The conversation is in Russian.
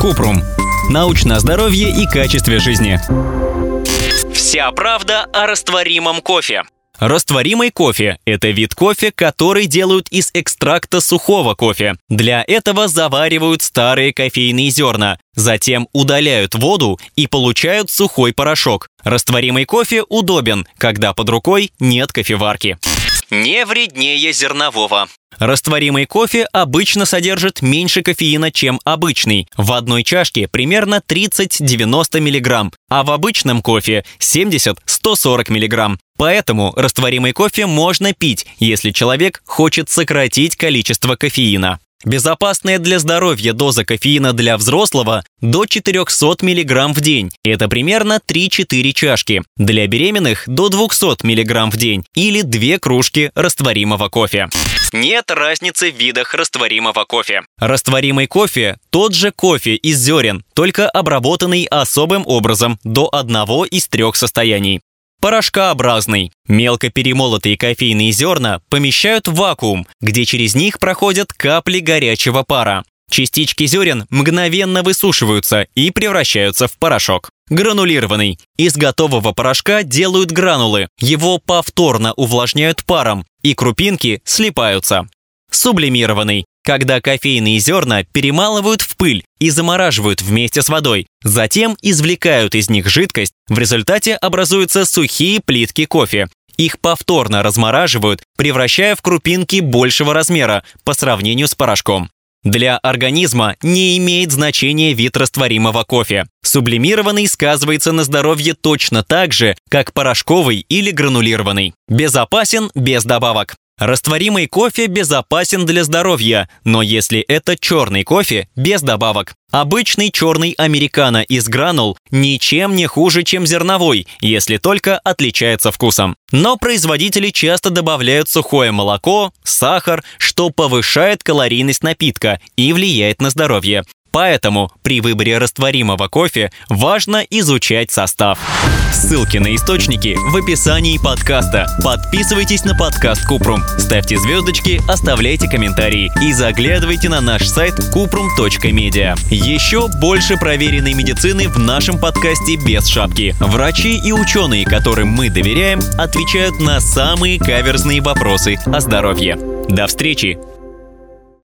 Купрум. Научное здоровье и качестве жизни. Вся правда о растворимом кофе. Растворимый кофе – это вид кофе, который делают из экстракта сухого кофе. Для этого заваривают старые кофейные зерна, затем удаляют воду и получают сухой порошок. Растворимый кофе удобен, когда под рукой нет кофеварки. Не вреднее зернового. Растворимый кофе обычно содержит меньше кофеина, чем обычный. В одной чашке примерно 30-90 мг, а в обычном кофе 70-140 мг. Поэтому растворимый кофе можно пить, если человек хочет сократить количество кофеина. Безопасная для здоровья доза кофеина для взрослого до 400 мг в день. Это примерно 3-4 чашки. Для беременных до 200 мг в день или 2 кружки растворимого кофе. Нет разницы в видах растворимого кофе. Растворимый кофе – тот же кофе из зерен, только обработанный особым образом до одного из трех состояний порошкообразный. Мелко перемолотые кофейные зерна помещают в вакуум, где через них проходят капли горячего пара. Частички зерен мгновенно высушиваются и превращаются в порошок. Гранулированный. Из готового порошка делают гранулы. Его повторно увлажняют паром, и крупинки слипаются. Сублимированный когда кофейные зерна перемалывают в пыль и замораживают вместе с водой. Затем извлекают из них жидкость, в результате образуются сухие плитки кофе. Их повторно размораживают, превращая в крупинки большего размера по сравнению с порошком. Для организма не имеет значения вид растворимого кофе. Сублимированный сказывается на здоровье точно так же, как порошковый или гранулированный. Безопасен без добавок. Растворимый кофе безопасен для здоровья, но если это черный кофе, без добавок. Обычный черный американо из гранул ничем не хуже, чем зерновой, если только отличается вкусом. Но производители часто добавляют сухое молоко, сахар, что повышает калорийность напитка и влияет на здоровье. Поэтому при выборе растворимого кофе важно изучать состав. Ссылки на источники в описании подкаста. Подписывайтесь на подкаст Купрум, ставьте звездочки, оставляйте комментарии и заглядывайте на наш сайт kuprum.media. Еще больше проверенной медицины в нашем подкасте без шапки. Врачи и ученые, которым мы доверяем, отвечают на самые каверзные вопросы о здоровье. До встречи!